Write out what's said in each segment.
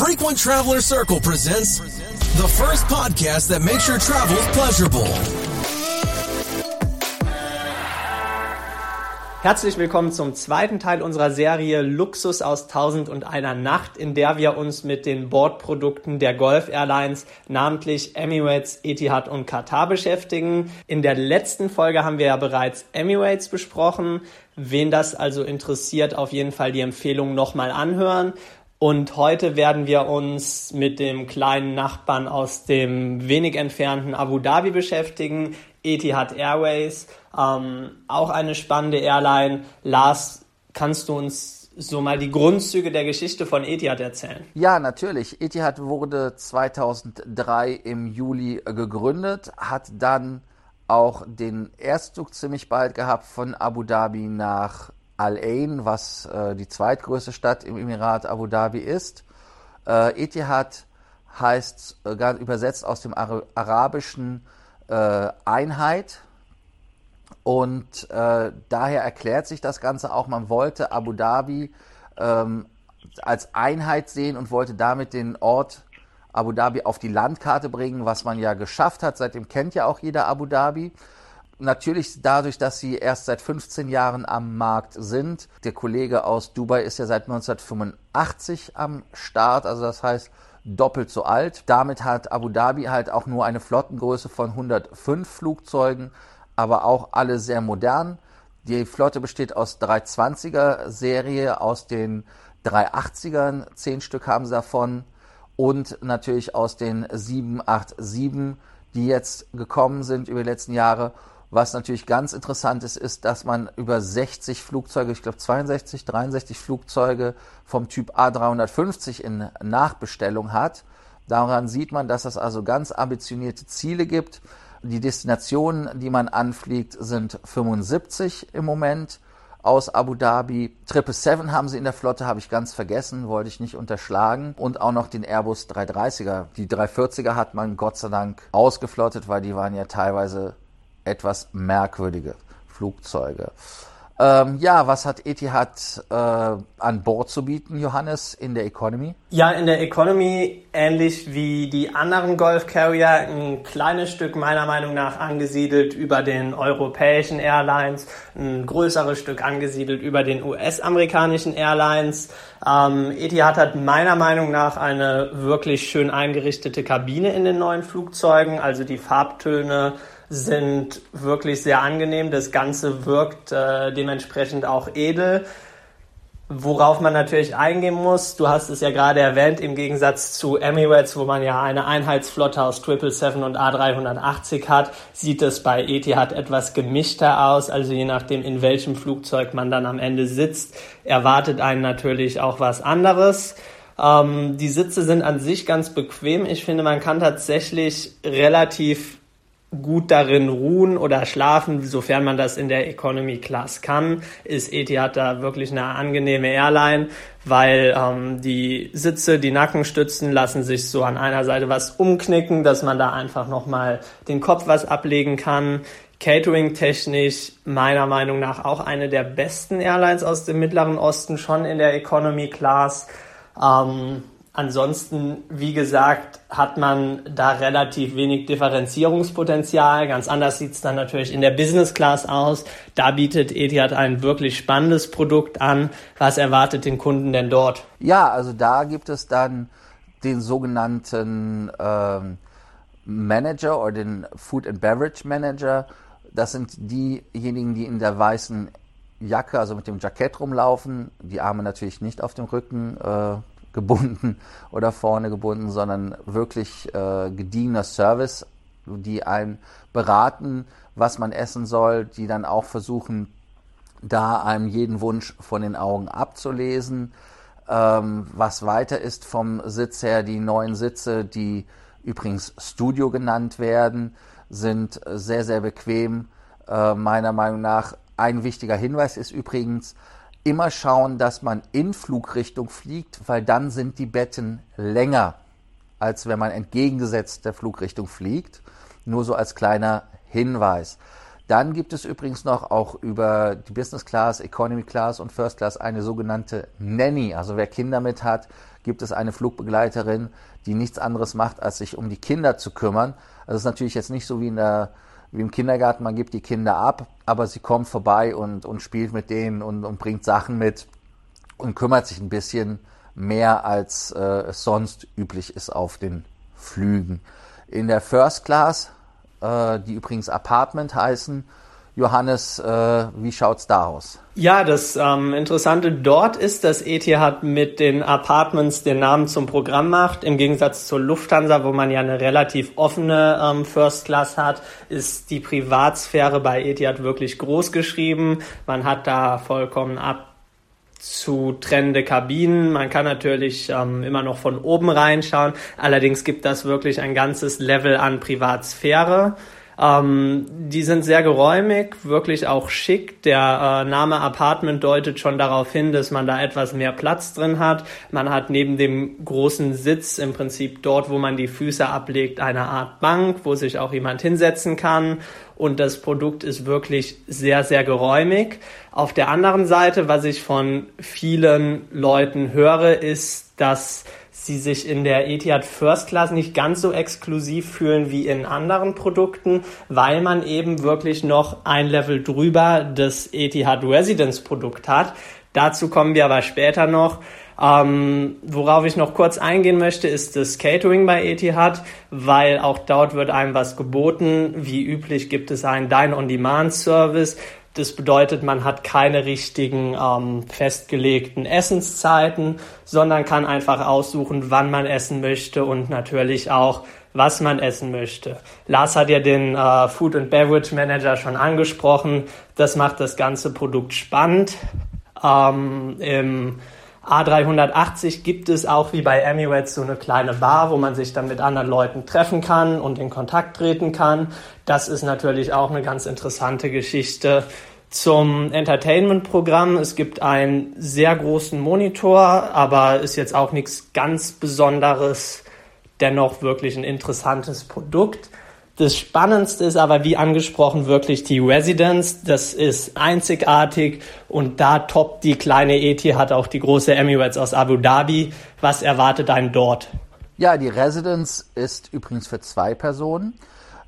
Frequent Traveler Circle presents the first podcast that makes your travels pleasurable. Herzlich willkommen zum zweiten Teil unserer Serie Luxus aus Tausend und einer Nacht, in der wir uns mit den Bordprodukten der Gulf Airlines, namentlich Emirates, Etihad und Qatar beschäftigen. In der letzten Folge haben wir ja bereits Emirates besprochen. Wen das also interessiert, auf jeden Fall die Empfehlung nochmal anhören. Und heute werden wir uns mit dem kleinen Nachbarn aus dem wenig entfernten Abu Dhabi beschäftigen, Etihad Airways. Ähm, auch eine spannende Airline. Lars, kannst du uns so mal die Grundzüge der Geschichte von Etihad erzählen? Ja, natürlich. Etihad wurde 2003 im Juli gegründet, hat dann auch den Erstzug ziemlich bald gehabt von Abu Dhabi nach Al Ain, was äh, die zweitgrößte Stadt im Emirat Abu Dhabi ist. Äh, Etihad heißt äh, übersetzt aus dem Ar Arabischen äh, Einheit. Und äh, daher erklärt sich das Ganze auch, man wollte Abu Dhabi ähm, als Einheit sehen und wollte damit den Ort Abu Dhabi auf die Landkarte bringen, was man ja geschafft hat. Seitdem kennt ja auch jeder Abu Dhabi natürlich dadurch, dass sie erst seit 15 Jahren am Markt sind. Der Kollege aus Dubai ist ja seit 1985 am Start, also das heißt doppelt so alt. Damit hat Abu Dhabi halt auch nur eine Flottengröße von 105 Flugzeugen, aber auch alle sehr modern. Die Flotte besteht aus 320er Serie, aus den 380ern, zehn Stück haben sie davon und natürlich aus den 787, die jetzt gekommen sind über die letzten Jahre was natürlich ganz interessant ist, ist, dass man über 60 Flugzeuge, ich glaube 62, 63 Flugzeuge vom Typ A350 in Nachbestellung hat. Daran sieht man, dass es also ganz ambitionierte Ziele gibt. Die Destinationen, die man anfliegt, sind 75 im Moment aus Abu Dhabi. 777 haben sie in der Flotte, habe ich ganz vergessen, wollte ich nicht unterschlagen. Und auch noch den Airbus 330er. Die 340er hat man Gott sei Dank ausgeflottet, weil die waren ja teilweise etwas merkwürdige Flugzeuge. Ähm, ja, was hat Etihad äh, an Bord zu bieten, Johannes, in der Economy? Ja, in der Economy ähnlich wie die anderen Golf Carrier ein kleines Stück meiner Meinung nach angesiedelt über den europäischen Airlines, ein größeres Stück angesiedelt über den US-amerikanischen Airlines. Ähm, Etihad hat meiner Meinung nach eine wirklich schön eingerichtete Kabine in den neuen Flugzeugen, also die Farbtöne sind wirklich sehr angenehm. Das Ganze wirkt äh, dementsprechend auch edel. Worauf man natürlich eingehen muss, du hast es ja gerade erwähnt, im Gegensatz zu Emirates, wo man ja eine Einheitsflotte aus 777 und A380 hat, sieht es bei Etihad etwas gemischter aus. Also je nachdem, in welchem Flugzeug man dann am Ende sitzt, erwartet einen natürlich auch was anderes. Ähm, die Sitze sind an sich ganz bequem. Ich finde, man kann tatsächlich relativ gut darin ruhen oder schlafen, sofern man das in der Economy Class kann, ist Etihad da wirklich eine angenehme Airline, weil ähm, die Sitze, die Nackenstützen lassen sich so an einer Seite was umknicken, dass man da einfach nochmal den Kopf was ablegen kann. Catering technisch meiner Meinung nach auch eine der besten Airlines aus dem Mittleren Osten, schon in der Economy Class. Ähm, Ansonsten, wie gesagt, hat man da relativ wenig Differenzierungspotenzial. Ganz anders sieht es dann natürlich in der Business Class aus. Da bietet Etihad ein wirklich spannendes Produkt an. Was erwartet den Kunden denn dort? Ja, also da gibt es dann den sogenannten ähm, Manager oder den Food and Beverage Manager. Das sind diejenigen, die in der weißen Jacke, also mit dem Jackett rumlaufen, die Arme natürlich nicht auf dem Rücken äh, gebunden oder vorne gebunden, sondern wirklich äh, gediegener Service, die einen beraten, was man essen soll, die dann auch versuchen, da einem jeden Wunsch von den Augen abzulesen. Ähm, was weiter ist vom Sitz her, die neuen Sitze, die übrigens Studio genannt werden, sind sehr, sehr bequem. Äh, meiner Meinung nach ein wichtiger Hinweis ist übrigens, immer schauen, dass man in Flugrichtung fliegt, weil dann sind die Betten länger, als wenn man entgegengesetzt der Flugrichtung fliegt. Nur so als kleiner Hinweis. Dann gibt es übrigens noch auch über die Business Class, Economy Class und First Class eine sogenannte Nanny. Also wer Kinder mit hat, gibt es eine Flugbegleiterin, die nichts anderes macht, als sich um die Kinder zu kümmern. Das ist natürlich jetzt nicht so wie, in der, wie im Kindergarten, man gibt die Kinder ab, aber sie kommt vorbei und, und spielt mit denen und, und bringt Sachen mit und kümmert sich ein bisschen mehr, als äh, es sonst üblich ist auf den Flügen. In der First Class äh, die übrigens Apartment heißen. Johannes, äh, wie schaut's da aus? Ja, das ähm, Interessante dort ist, dass Etihad mit den Apartments den Namen zum Programm macht. Im Gegensatz zur Lufthansa, wo man ja eine relativ offene ähm, First Class hat, ist die Privatsphäre bei Etihad wirklich groß geschrieben. Man hat da vollkommen ab zu trennende Kabinen. Man kann natürlich ähm, immer noch von oben reinschauen. Allerdings gibt das wirklich ein ganzes Level an Privatsphäre. Ähm, die sind sehr geräumig, wirklich auch schick. Der äh, Name Apartment deutet schon darauf hin, dass man da etwas mehr Platz drin hat. Man hat neben dem großen Sitz im Prinzip dort, wo man die Füße ablegt, eine Art Bank, wo sich auch jemand hinsetzen kann. Und das Produkt ist wirklich sehr, sehr geräumig. Auf der anderen Seite, was ich von vielen Leuten höre, ist, dass sie sich in der Etihad First Class nicht ganz so exklusiv fühlen wie in anderen Produkten, weil man eben wirklich noch ein Level drüber das Etihad Residence Produkt hat. Dazu kommen wir aber später noch. Ähm, worauf ich noch kurz eingehen möchte, ist das Catering bei Etihad, weil auch dort wird einem was geboten. Wie üblich gibt es einen Dine-on-Demand-Service. Das bedeutet, man hat keine richtigen ähm, festgelegten Essenszeiten, sondern kann einfach aussuchen, wann man essen möchte und natürlich auch, was man essen möchte. Lars hat ja den äh, Food and Beverage Manager schon angesprochen. Das macht das ganze Produkt spannend. Ähm, Im A380 gibt es auch wie bei Emirates so eine kleine Bar, wo man sich dann mit anderen Leuten treffen kann und in Kontakt treten kann. Das ist natürlich auch eine ganz interessante Geschichte zum Entertainment-Programm. Es gibt einen sehr großen Monitor, aber ist jetzt auch nichts ganz Besonderes. Dennoch wirklich ein interessantes Produkt. Das Spannendste ist aber, wie angesprochen, wirklich die Residence. Das ist einzigartig und da toppt die kleine Etihad auch die große Emirates aus Abu Dhabi. Was erwartet einen dort? Ja, die Residence ist übrigens für zwei Personen.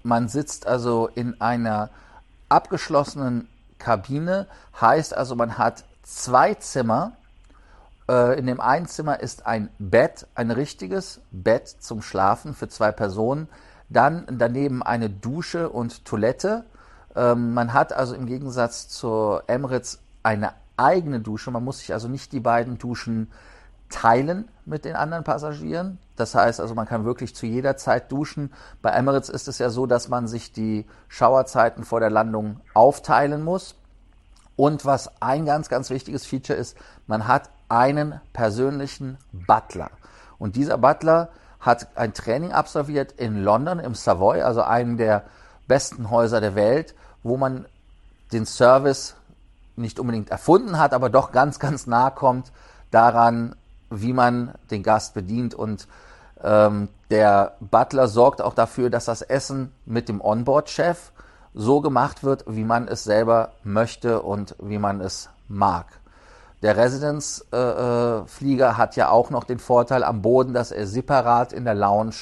Man sitzt also in einer abgeschlossenen Kabine, heißt also, man hat zwei Zimmer. Äh, in dem einen Zimmer ist ein Bett, ein richtiges Bett zum Schlafen für zwei Personen dann daneben eine Dusche und Toilette. Ähm, man hat also im Gegensatz zur Emirates eine eigene Dusche. Man muss sich also nicht die beiden Duschen teilen mit den anderen Passagieren. Das heißt also, man kann wirklich zu jeder Zeit duschen. Bei Emirates ist es ja so, dass man sich die Schauerzeiten vor der Landung aufteilen muss. Und was ein ganz, ganz wichtiges Feature ist, man hat einen persönlichen Butler. Und dieser Butler hat ein Training absolviert in London, im Savoy, also einem der besten Häuser der Welt, wo man den Service nicht unbedingt erfunden hat, aber doch ganz, ganz nah kommt daran, wie man den Gast bedient. Und ähm, der Butler sorgt auch dafür, dass das Essen mit dem Onboard-Chef so gemacht wird, wie man es selber möchte und wie man es mag. Der Residence-Flieger hat ja auch noch den Vorteil am Boden, dass er separat in der Lounge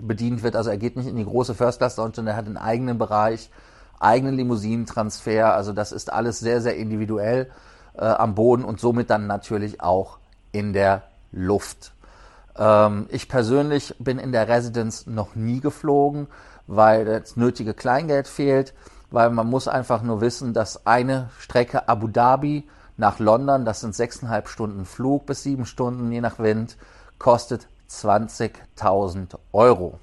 bedient wird. Also er geht nicht in die große First Class Lounge, sondern er hat einen eigenen Bereich, eigenen Limousinentransfer. Also das ist alles sehr, sehr individuell äh, am Boden und somit dann natürlich auch in der Luft. Ähm, ich persönlich bin in der Residence noch nie geflogen, weil das nötige Kleingeld fehlt, weil man muss einfach nur wissen, dass eine Strecke Abu Dhabi nach London, das sind sechseinhalb Stunden Flug bis sieben Stunden, je nach Wind, kostet 20.000 Euro.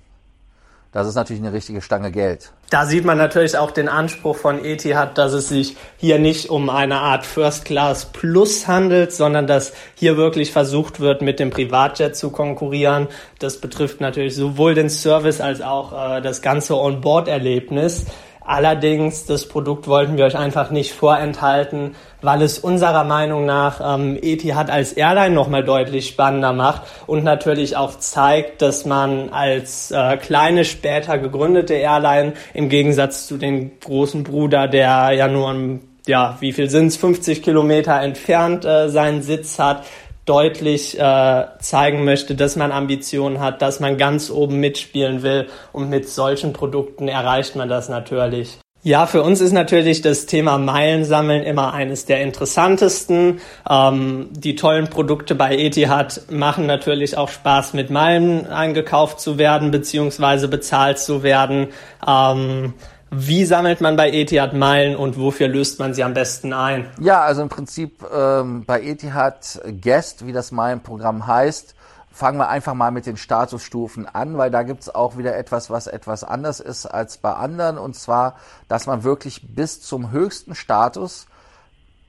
Das ist natürlich eine richtige Stange Geld. Da sieht man natürlich auch den Anspruch von Etihad, dass es sich hier nicht um eine Art First Class Plus handelt, sondern dass hier wirklich versucht wird, mit dem Privatjet zu konkurrieren. Das betrifft natürlich sowohl den Service als auch äh, das ganze Onboard-Erlebnis. Allerdings, das Produkt wollten wir euch einfach nicht vorenthalten, weil es unserer Meinung nach ähm, Etihad als Airline nochmal deutlich spannender macht und natürlich auch zeigt, dass man als äh, kleine, später gegründete Airline im Gegensatz zu den großen Bruder, der ja nur ja, wie viel sind's, 50 Kilometer entfernt äh, seinen Sitz hat, deutlich äh, zeigen möchte, dass man Ambitionen hat, dass man ganz oben mitspielen will und mit solchen Produkten erreicht man das natürlich. Ja, für uns ist natürlich das Thema Meilensammeln immer eines der interessantesten. Ähm, die tollen Produkte bei Etihad machen natürlich auch Spaß, mit Meilen eingekauft zu werden beziehungsweise bezahlt zu werden. Ähm, wie sammelt man bei Etihad Meilen und wofür löst man sie am besten ein? Ja, also im Prinzip ähm, bei Etihad Guest, wie das Meilenprogramm heißt, fangen wir einfach mal mit den Statusstufen an, weil da gibt's auch wieder etwas, was etwas anders ist als bei anderen. Und zwar, dass man wirklich bis zum höchsten Status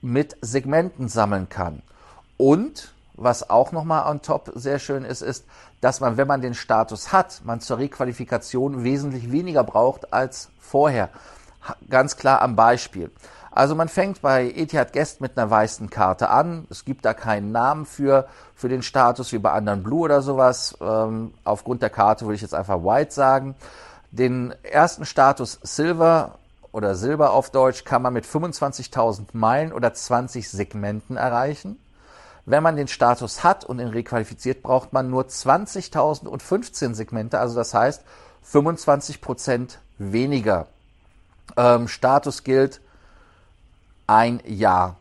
mit Segmenten sammeln kann. Und was auch nochmal on top sehr schön ist, ist, dass man, wenn man den Status hat, man zur Requalifikation wesentlich weniger braucht als vorher. Ganz klar am Beispiel. Also man fängt bei Etihad Guest mit einer weißen Karte an. Es gibt da keinen Namen für, für den Status wie bei anderen Blue oder sowas. Ähm, aufgrund der Karte würde ich jetzt einfach White sagen. Den ersten Status Silver oder Silber auf Deutsch kann man mit 25.000 Meilen oder 20 Segmenten erreichen. Wenn man den Status hat und ihn requalifiziert, braucht man nur 20.015 Segmente, also das heißt 25 Prozent weniger. Ähm, Status gilt ein Jahr.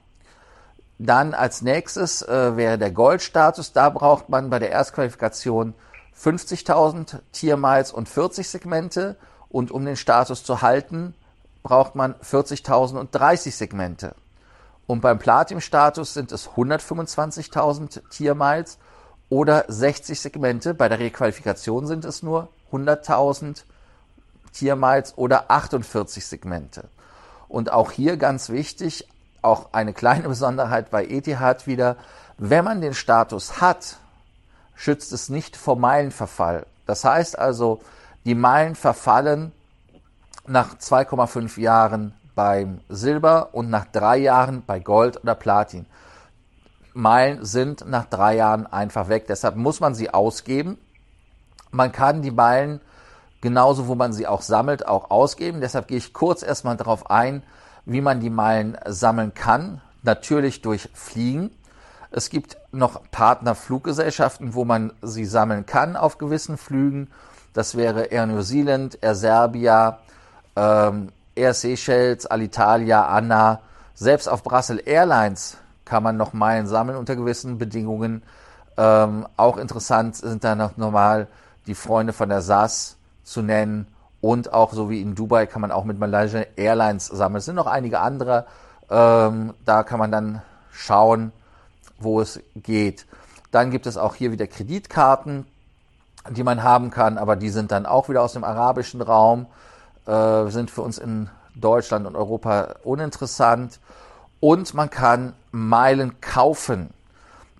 Dann als nächstes äh, wäre der Goldstatus. Da braucht man bei der Erstqualifikation 50.000 Tiermiles und 40 Segmente. Und um den Status zu halten, braucht man 40.000 und 30 Segmente. Und beim Platin-Status sind es 125.000 Tiermiles oder 60 Segmente. Bei der Requalifikation sind es nur 100.000 Tiermiles oder 48 Segmente. Und auch hier ganz wichtig, auch eine kleine Besonderheit bei Etihad wieder, wenn man den Status hat, schützt es nicht vor Meilenverfall. Das heißt also, die Meilen verfallen nach 2,5 Jahren beim Silber und nach drei Jahren bei Gold oder Platin. Meilen sind nach drei Jahren einfach weg. Deshalb muss man sie ausgeben. Man kann die Meilen genauso, wo man sie auch sammelt, auch ausgeben. Deshalb gehe ich kurz erstmal darauf ein, wie man die Meilen sammeln kann. Natürlich durch Fliegen. Es gibt noch Partnerfluggesellschaften, wo man sie sammeln kann auf gewissen Flügen. Das wäre Air New Zealand, Air Serbia, ähm, Air Seychelles, Alitalia, Anna, selbst auf Brussels Airlines kann man noch Meilen sammeln unter gewissen Bedingungen. Ähm, auch interessant sind da noch normal die Freunde von der SAS zu nennen und auch so wie in Dubai kann man auch mit Malaysia Airlines sammeln. Es sind noch einige andere. Ähm, da kann man dann schauen, wo es geht. Dann gibt es auch hier wieder Kreditkarten, die man haben kann, aber die sind dann auch wieder aus dem arabischen Raum äh, sind für uns in Deutschland und Europa uninteressant. Und man kann Meilen kaufen.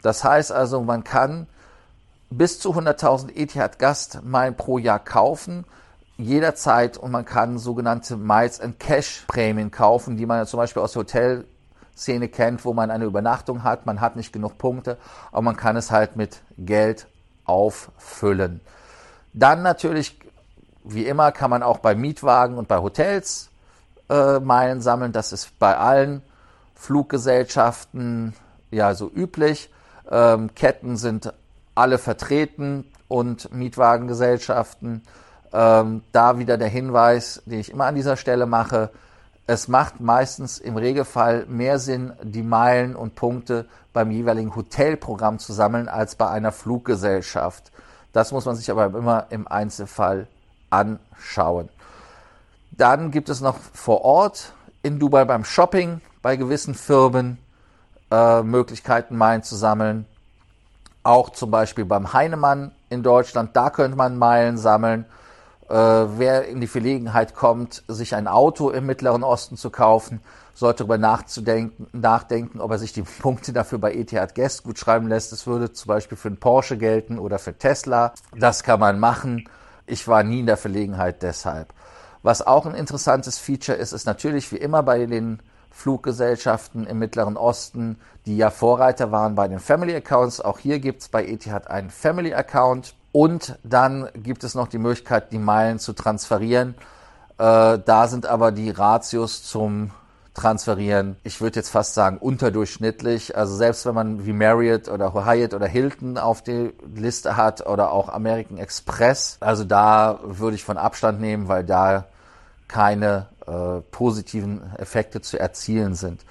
Das heißt also, man kann bis zu 100.000 Etihad Gastmeilen pro Jahr kaufen, jederzeit. Und man kann sogenannte Miles and Cash Prämien kaufen, die man zum Beispiel aus der Hotelszene kennt, wo man eine Übernachtung hat. Man hat nicht genug Punkte, aber man kann es halt mit Geld auffüllen. Dann natürlich wie immer kann man auch bei Mietwagen und bei Hotels äh, Meilen sammeln. Das ist bei allen Fluggesellschaften ja so üblich. Ähm, Ketten sind alle vertreten und Mietwagengesellschaften. Ähm, da wieder der Hinweis, den ich immer an dieser Stelle mache. Es macht meistens im Regelfall mehr Sinn, die Meilen und Punkte beim jeweiligen Hotelprogramm zu sammeln, als bei einer Fluggesellschaft. Das muss man sich aber immer im Einzelfall anschauen. Dann gibt es noch vor Ort in Dubai beim Shopping bei gewissen Firmen äh, Möglichkeiten, Meilen zu sammeln. Auch zum Beispiel beim Heinemann in Deutschland, da könnte man Meilen sammeln. Äh, wer in die Verlegenheit kommt, sich ein Auto im Mittleren Osten zu kaufen, sollte darüber nachzudenken, nachdenken, ob er sich die Punkte dafür bei Etihad Guest gut schreiben lässt. Es würde zum Beispiel für einen Porsche gelten oder für Tesla. Das kann man machen. Ich war nie in der Verlegenheit deshalb. Was auch ein interessantes Feature ist, ist natürlich wie immer bei den Fluggesellschaften im Mittleren Osten, die ja Vorreiter waren bei den Family Accounts. Auch hier gibt es bei Etihad einen Family Account und dann gibt es noch die Möglichkeit, die Meilen zu transferieren. Äh, da sind aber die Ratios zum Transferieren, ich würde jetzt fast sagen, unterdurchschnittlich. Also selbst wenn man wie Marriott oder Hyatt oder Hilton auf die Liste hat oder auch American Express, also da würde ich von Abstand nehmen, weil da keine äh, positiven Effekte zu erzielen sind.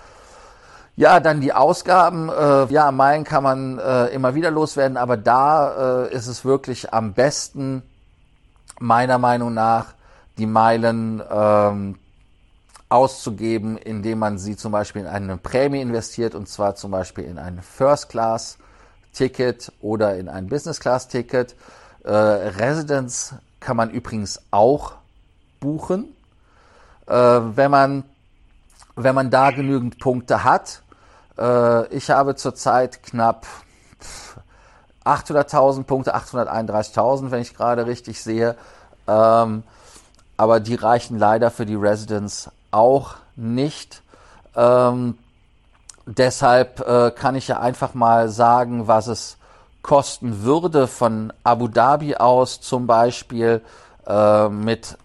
Ja, dann die Ausgaben. Äh, ja, Meilen kann man äh, immer wieder loswerden, aber da äh, ist es wirklich am besten, meiner Meinung nach, die Meilen ähm, auszugeben, indem man sie zum Beispiel in eine Prämie investiert und zwar zum Beispiel in ein First Class Ticket oder in ein Business Class Ticket. Äh, Residence kann man übrigens auch buchen, äh, wenn man wenn man da genügend Punkte hat. Äh, ich habe zurzeit knapp 800.000 Punkte, 831.000, wenn ich gerade richtig sehe. Ähm, aber die reichen leider für die Residence auch nicht. Ähm, deshalb äh, kann ich ja einfach mal sagen, was es kosten würde von Abu Dhabi aus zum Beispiel äh, mit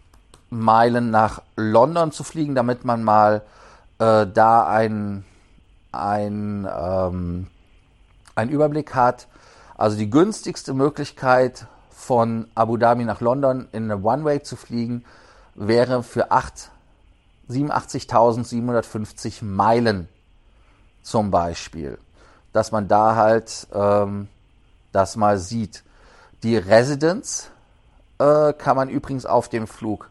Meilen nach London zu fliegen, damit man mal äh, da ein, ein, ähm, einen Überblick hat. Also die günstigste Möglichkeit von Abu Dhabi nach London in eine One-Way zu fliegen wäre für 87.750 Meilen zum Beispiel, dass man da halt ähm, das mal sieht. Die Residence äh, kann man übrigens auf dem Flug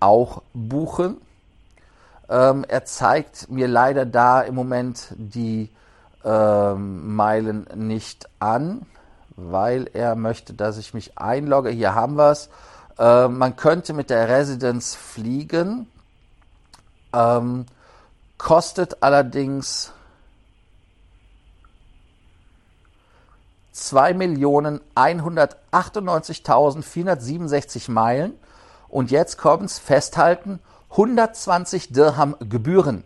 auch buchen. Ähm, er zeigt mir leider da im Moment die ähm, Meilen nicht an, weil er möchte, dass ich mich einlogge. Hier haben wir es. Äh, man könnte mit der Residence fliegen, ähm, kostet allerdings 2.198.467 Meilen. Und jetzt kommt's, festhalten, 120 Dirham Gebühren.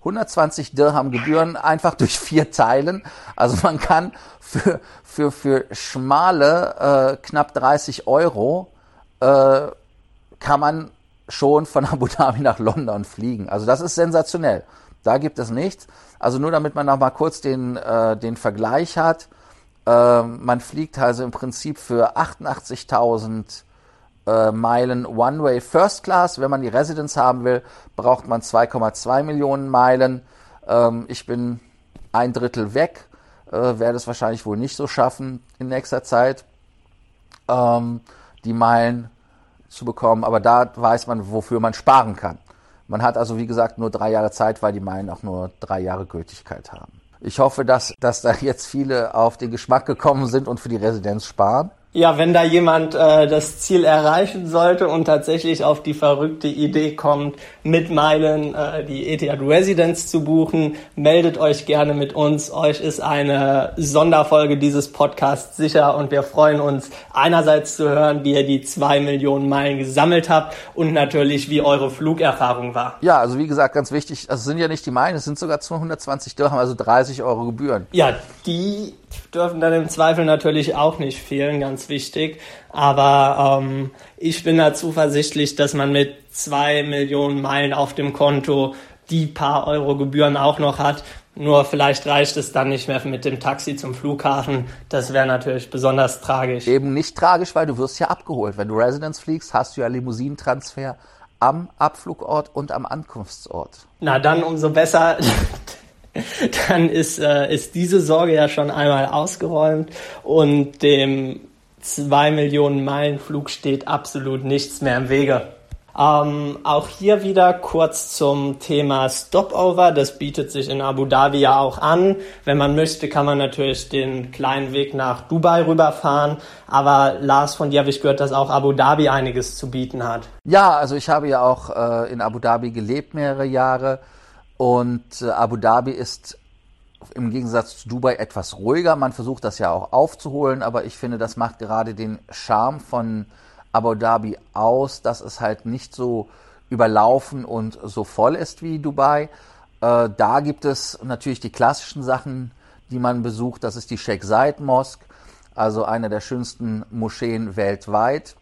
120 Dirham Gebühren einfach durch vier Teilen. Also man kann für, für, für schmale äh, knapp 30 Euro äh, kann man schon von Abu Dhabi nach London fliegen. Also das ist sensationell. Da gibt es nichts. Also nur damit man noch mal kurz den, äh, den Vergleich hat. Äh, man fliegt also im Prinzip für 88.000 äh, Meilen One-Way First Class. Wenn man die Residence haben will, braucht man 2,2 Millionen Meilen. Ähm, ich bin ein Drittel weg, äh, werde es wahrscheinlich wohl nicht so schaffen in nächster Zeit. Ähm, die Meilen zu bekommen, aber da weiß man, wofür man sparen kann. Man hat also, wie gesagt, nur drei Jahre Zeit, weil die Meilen auch nur drei Jahre Gültigkeit haben. Ich hoffe, dass, dass da jetzt viele auf den Geschmack gekommen sind und für die Residenz sparen. Ja, wenn da jemand äh, das Ziel erreichen sollte und tatsächlich auf die verrückte Idee kommt, mit Meilen äh, die Etihad Residence zu buchen, meldet euch gerne mit uns. Euch ist eine Sonderfolge dieses Podcasts sicher und wir freuen uns einerseits zu hören, wie ihr die zwei Millionen Meilen gesammelt habt und natürlich, wie eure Flugerfahrung war. Ja, also wie gesagt, ganz wichtig, also es sind ja nicht die Meilen, es sind sogar 220 Dirham, also 30 Euro Gebühren. Ja, die dürfen dann im Zweifel natürlich auch nicht fehlen, ganz wichtig. Aber ähm, ich bin da zuversichtlich, dass man mit zwei Millionen Meilen auf dem Konto die paar Euro Gebühren auch noch hat. Nur vielleicht reicht es dann nicht mehr mit dem Taxi zum Flughafen. Das wäre natürlich besonders tragisch. Eben nicht tragisch, weil du wirst ja abgeholt. Wenn du Residence fliegst, hast du ja Limousinentransfer am Abflugort und am Ankunftsort. Na dann umso besser. dann ist, äh, ist diese Sorge ja schon einmal ausgeräumt und dem 2 Millionen Meilen Flug steht absolut nichts mehr im Wege. Ähm, auch hier wieder kurz zum Thema Stopover. Das bietet sich in Abu Dhabi ja auch an. Wenn man möchte, kann man natürlich den kleinen Weg nach Dubai rüberfahren. Aber Lars, von dir habe ich gehört, dass auch Abu Dhabi einiges zu bieten hat. Ja, also ich habe ja auch äh, in Abu Dhabi gelebt mehrere Jahre. Und äh, Abu Dhabi ist im Gegensatz zu Dubai etwas ruhiger. Man versucht das ja auch aufzuholen, aber ich finde, das macht gerade den Charme von Abu Dhabi aus, dass es halt nicht so überlaufen und so voll ist wie Dubai. Äh, da gibt es natürlich die klassischen Sachen, die man besucht. Das ist die Sheikh Zayed Mosque, also eine der schönsten Moscheen weltweit.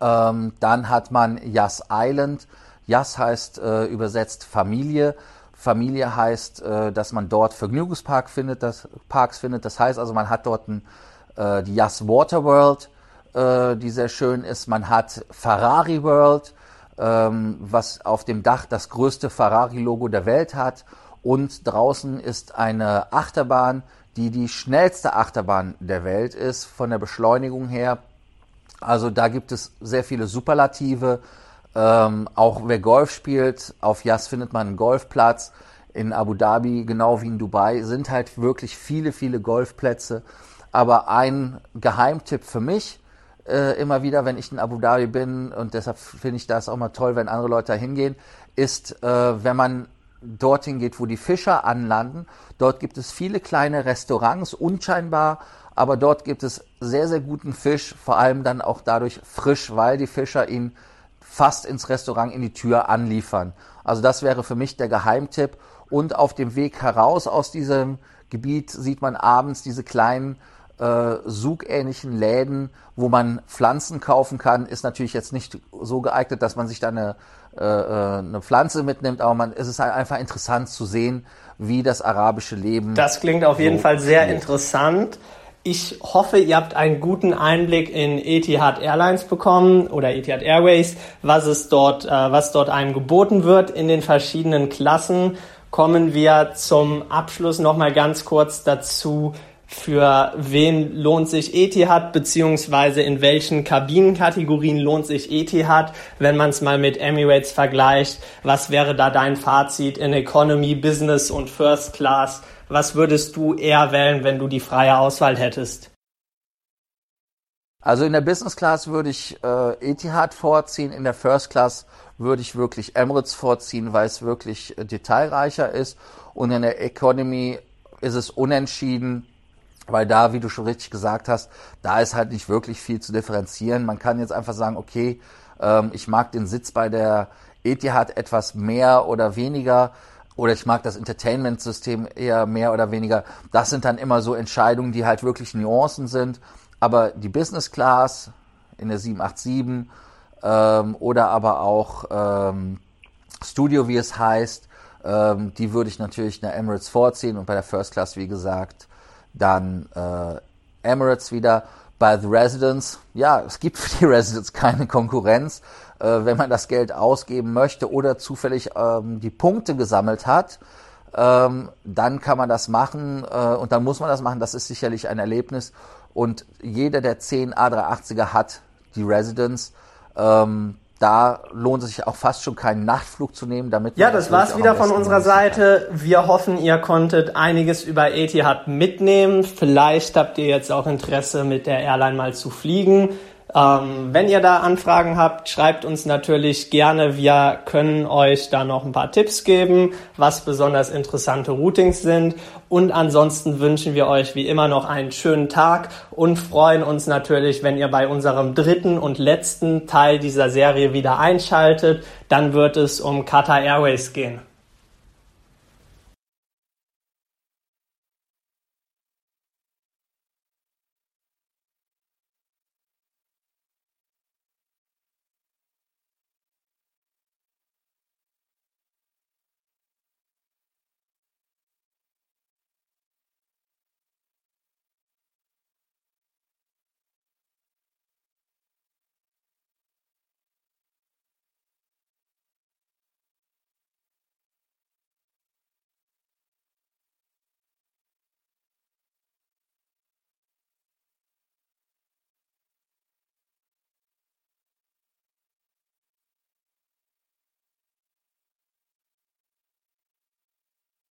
Ähm, dann hat man Yas Island. Yas heißt äh, übersetzt Familie. Familie heißt, äh, dass man dort Vergnügungspark findet, das, Parks findet. Das heißt also, man hat dort ein, äh, die Yas Water World, äh, die sehr schön ist. Man hat Ferrari World, ähm, was auf dem Dach das größte Ferrari-Logo der Welt hat. Und draußen ist eine Achterbahn, die die schnellste Achterbahn der Welt ist, von der Beschleunigung her. Also da gibt es sehr viele Superlative. Ähm, auch wer Golf spielt, auf Yas findet man einen Golfplatz. In Abu Dhabi, genau wie in Dubai, sind halt wirklich viele, viele Golfplätze. Aber ein Geheimtipp für mich, äh, immer wieder, wenn ich in Abu Dhabi bin, und deshalb finde ich das auch mal toll, wenn andere Leute da hingehen, ist, äh, wenn man dorthin geht, wo die Fischer anlanden. Dort gibt es viele kleine Restaurants, unscheinbar, aber dort gibt es sehr, sehr guten Fisch, vor allem dann auch dadurch frisch, weil die Fischer ihn fast ins Restaurant in die Tür anliefern. Also das wäre für mich der Geheimtipp. Und auf dem Weg heraus aus diesem Gebiet sieht man abends diese kleinen äh, Sug-ähnlichen Läden, wo man Pflanzen kaufen kann, ist natürlich jetzt nicht so geeignet, dass man sich da eine, äh, äh, eine Pflanze mitnimmt, aber man, es ist einfach interessant zu sehen, wie das arabische Leben. Das klingt auf jeden so Fall sehr geht. interessant. Ich hoffe, ihr habt einen guten Einblick in Etihad Airlines bekommen oder Etihad Airways, was es dort, äh, was dort einem geboten wird in den verschiedenen Klassen. Kommen wir zum Abschluss noch mal ganz kurz dazu, für wen lohnt sich Etihad, beziehungsweise in welchen Kabinenkategorien lohnt sich Etihad, wenn man es mal mit Emirates vergleicht. Was wäre da dein Fazit in Economy, Business und First Class? Was würdest du eher wählen, wenn du die freie Auswahl hättest? Also in der Business Class würde ich äh, Etihad vorziehen, in der First Class würde ich wirklich Emirates vorziehen, weil es wirklich äh, detailreicher ist und in der Economy ist es unentschieden weil da, wie du schon richtig gesagt hast, da ist halt nicht wirklich viel zu differenzieren. Man kann jetzt einfach sagen, okay, ähm, ich mag den Sitz bei der Etihad etwas mehr oder weniger oder ich mag das Entertainment-System eher mehr oder weniger. Das sind dann immer so Entscheidungen, die halt wirklich Nuancen sind. Aber die Business Class in der 787 ähm, oder aber auch ähm, Studio, wie es heißt, ähm, die würde ich natürlich in der Emirates vorziehen und bei der First Class, wie gesagt, dann äh, Emirates wieder bei The Residents. Ja, es gibt für die Residents keine Konkurrenz. Äh, wenn man das Geld ausgeben möchte oder zufällig ähm, die Punkte gesammelt hat, ähm, dann kann man das machen äh, und dann muss man das machen. Das ist sicherlich ein Erlebnis. Und jeder der 10 A380er hat die Residents. Ähm, da lohnt es sich auch fast schon keinen Nachtflug zu nehmen, damit Ja, das war's wieder von unserer Seite. Wir hoffen, ihr konntet einiges über Etihad mitnehmen. Vielleicht habt ihr jetzt auch Interesse, mit der Airline mal zu fliegen. Ähm, wenn ihr da Anfragen habt, schreibt uns natürlich gerne. Wir können euch da noch ein paar Tipps geben, was besonders interessante Routings sind. Und ansonsten wünschen wir euch wie immer noch einen schönen Tag und freuen uns natürlich, wenn ihr bei unserem dritten und letzten Teil dieser Serie wieder einschaltet. Dann wird es um Qatar Airways gehen.